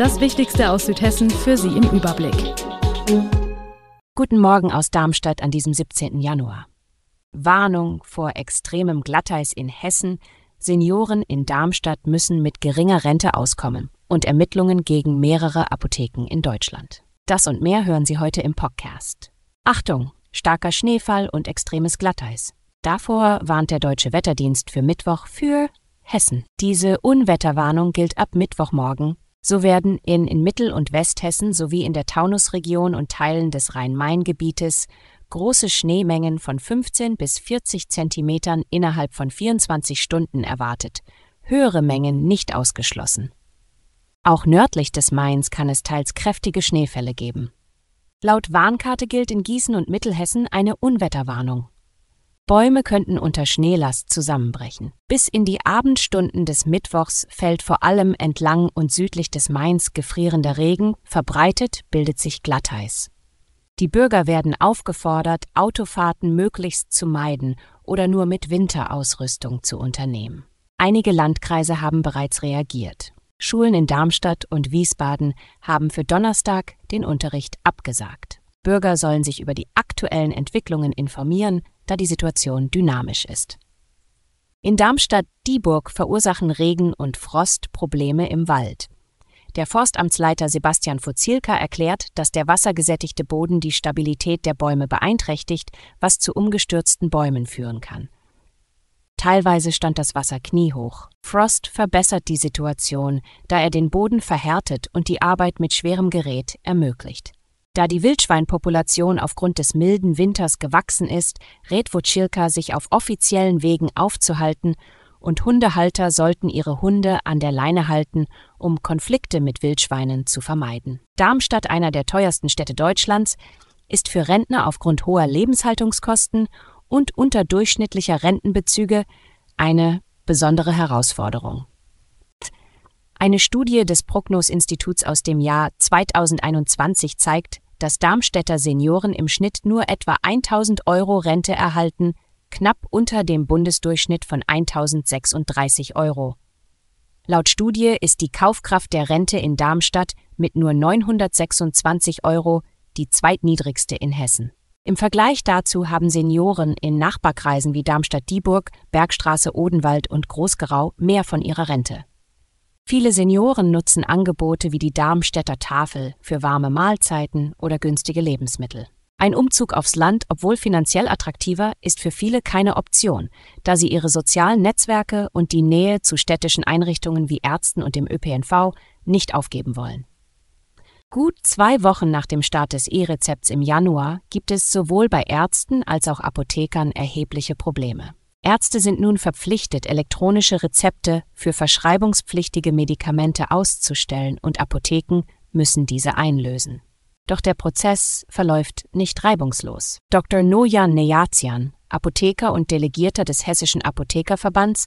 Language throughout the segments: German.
Das Wichtigste aus Südhessen für Sie im Überblick. Guten Morgen aus Darmstadt an diesem 17. Januar. Warnung vor extremem Glatteis in Hessen. Senioren in Darmstadt müssen mit geringer Rente auskommen und Ermittlungen gegen mehrere Apotheken in Deutschland. Das und mehr hören Sie heute im Podcast. Achtung, starker Schneefall und extremes Glatteis. Davor warnt der Deutsche Wetterdienst für Mittwoch für Hessen. Diese Unwetterwarnung gilt ab Mittwochmorgen. So werden in, in Mittel- und Westhessen sowie in der Taunusregion und Teilen des Rhein-Main-Gebietes große Schneemengen von 15 bis 40 Zentimetern innerhalb von 24 Stunden erwartet, höhere Mengen nicht ausgeschlossen. Auch nördlich des Mains kann es teils kräftige Schneefälle geben. Laut Warnkarte gilt in Gießen und Mittelhessen eine Unwetterwarnung. Bäume könnten unter Schneelast zusammenbrechen. Bis in die Abendstunden des Mittwochs fällt vor allem entlang und südlich des Mains gefrierender Regen, verbreitet bildet sich Glatteis. Die Bürger werden aufgefordert, Autofahrten möglichst zu meiden oder nur mit Winterausrüstung zu unternehmen. Einige Landkreise haben bereits reagiert. Schulen in Darmstadt und Wiesbaden haben für Donnerstag den Unterricht abgesagt. Bürger sollen sich über die aktuellen Entwicklungen informieren, da die Situation dynamisch ist. In Darmstadt-Dieburg verursachen Regen und Frost Probleme im Wald. Der Forstamtsleiter Sebastian Fuzilka erklärt, dass der wassergesättigte Boden die Stabilität der Bäume beeinträchtigt, was zu umgestürzten Bäumen führen kann. Teilweise stand das Wasser kniehoch. Frost verbessert die Situation, da er den Boden verhärtet und die Arbeit mit schwerem Gerät ermöglicht. Da die Wildschweinpopulation aufgrund des milden Winters gewachsen ist, rät Wojcilka, sich auf offiziellen Wegen aufzuhalten und Hundehalter sollten ihre Hunde an der Leine halten, um Konflikte mit Wildschweinen zu vermeiden. Darmstadt, einer der teuersten Städte Deutschlands, ist für Rentner aufgrund hoher Lebenshaltungskosten und unterdurchschnittlicher Rentenbezüge eine besondere Herausforderung. Eine Studie des Prognos-Instituts aus dem Jahr 2021 zeigt, dass Darmstädter Senioren im Schnitt nur etwa 1000 Euro Rente erhalten, knapp unter dem Bundesdurchschnitt von 1036 Euro. Laut Studie ist die Kaufkraft der Rente in Darmstadt mit nur 926 Euro die zweitniedrigste in Hessen. Im Vergleich dazu haben Senioren in Nachbarkreisen wie Darmstadt-Dieburg, Bergstraße, Odenwald und Großgerau mehr von ihrer Rente. Viele Senioren nutzen Angebote wie die Darmstädter Tafel für warme Mahlzeiten oder günstige Lebensmittel. Ein Umzug aufs Land, obwohl finanziell attraktiver, ist für viele keine Option, da sie ihre sozialen Netzwerke und die Nähe zu städtischen Einrichtungen wie Ärzten und dem ÖPNV nicht aufgeben wollen. Gut zwei Wochen nach dem Start des E-Rezepts im Januar gibt es sowohl bei Ärzten als auch Apothekern erhebliche Probleme. Ärzte sind nun verpflichtet, elektronische Rezepte für verschreibungspflichtige Medikamente auszustellen und Apotheken müssen diese einlösen. Doch der Prozess verläuft nicht reibungslos. Dr. Nojan Nejazian, Apotheker und Delegierter des Hessischen Apothekerverbands,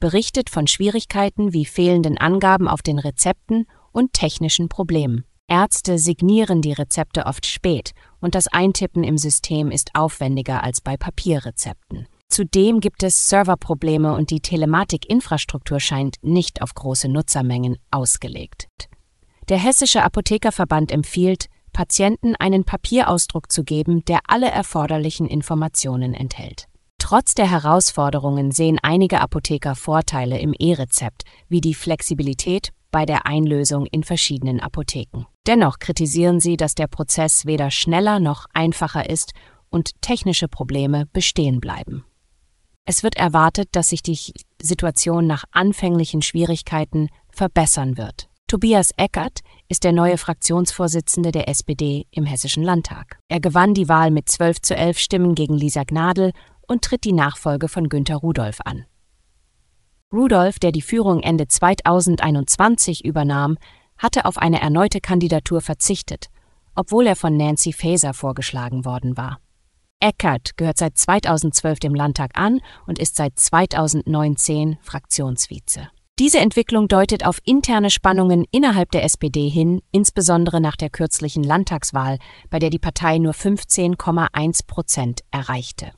berichtet von Schwierigkeiten wie fehlenden Angaben auf den Rezepten und technischen Problemen. Ärzte signieren die Rezepte oft spät und das Eintippen im System ist aufwendiger als bei Papierrezepten. Zudem gibt es Serverprobleme und die Telematikinfrastruktur scheint nicht auf große Nutzermengen ausgelegt. Der Hessische Apothekerverband empfiehlt, Patienten einen Papierausdruck zu geben, der alle erforderlichen Informationen enthält. Trotz der Herausforderungen sehen einige Apotheker Vorteile im E-Rezept, wie die Flexibilität bei der Einlösung in verschiedenen Apotheken. Dennoch kritisieren sie, dass der Prozess weder schneller noch einfacher ist und technische Probleme bestehen bleiben. Es wird erwartet, dass sich die Situation nach anfänglichen Schwierigkeiten verbessern wird. Tobias Eckert ist der neue Fraktionsvorsitzende der SPD im Hessischen Landtag. Er gewann die Wahl mit 12 zu 11 Stimmen gegen Lisa Gnadl und tritt die Nachfolge von Günter Rudolph an. Rudolph, der die Führung Ende 2021 übernahm, hatte auf eine erneute Kandidatur verzichtet obwohl er von Nancy Faeser vorgeschlagen worden war. Eckert gehört seit 2012 dem Landtag an und ist seit 2019 Fraktionsvize. Diese Entwicklung deutet auf interne Spannungen innerhalb der SPD hin, insbesondere nach der kürzlichen Landtagswahl, bei der die Partei nur 15,1 Prozent erreichte.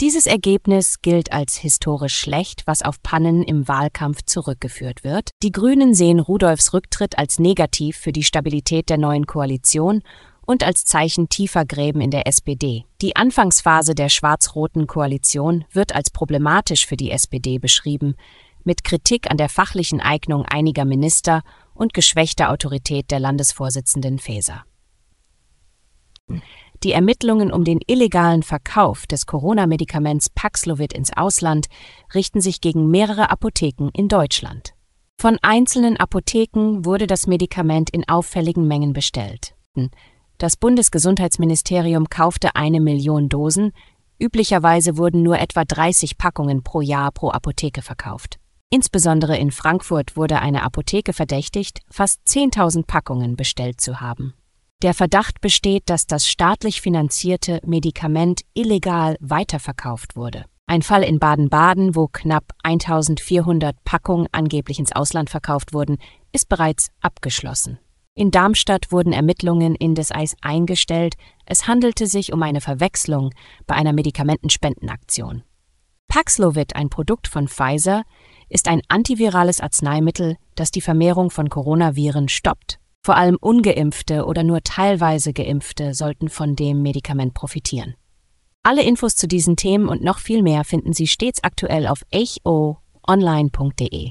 Dieses Ergebnis gilt als historisch schlecht, was auf Pannen im Wahlkampf zurückgeführt wird. Die Grünen sehen Rudolfs Rücktritt als negativ für die Stabilität der neuen Koalition und als Zeichen tiefer Gräben in der SPD. Die Anfangsphase der schwarz-roten Koalition wird als problematisch für die SPD beschrieben, mit Kritik an der fachlichen Eignung einiger Minister und geschwächter Autorität der Landesvorsitzenden Faeser. Die Ermittlungen um den illegalen Verkauf des Corona-Medikaments Paxlovid ins Ausland richten sich gegen mehrere Apotheken in Deutschland. Von einzelnen Apotheken wurde das Medikament in auffälligen Mengen bestellt. Das Bundesgesundheitsministerium kaufte eine Million Dosen, üblicherweise wurden nur etwa 30 Packungen pro Jahr pro Apotheke verkauft. Insbesondere in Frankfurt wurde eine Apotheke verdächtigt, fast 10.000 Packungen bestellt zu haben. Der Verdacht besteht, dass das staatlich finanzierte Medikament illegal weiterverkauft wurde. Ein Fall in Baden-Baden, wo knapp 1400 Packungen angeblich ins Ausland verkauft wurden, ist bereits abgeschlossen. In Darmstadt wurden Ermittlungen in des Eis eingestellt. Es handelte sich um eine Verwechslung bei einer Medikamentenspendenaktion. Paxlovid, ein Produkt von Pfizer, ist ein antivirales Arzneimittel, das die Vermehrung von Coronaviren stoppt. Vor allem ungeimpfte oder nur teilweise geimpfte sollten von dem Medikament profitieren. Alle Infos zu diesen Themen und noch viel mehr finden Sie stets aktuell auf echoonline.de.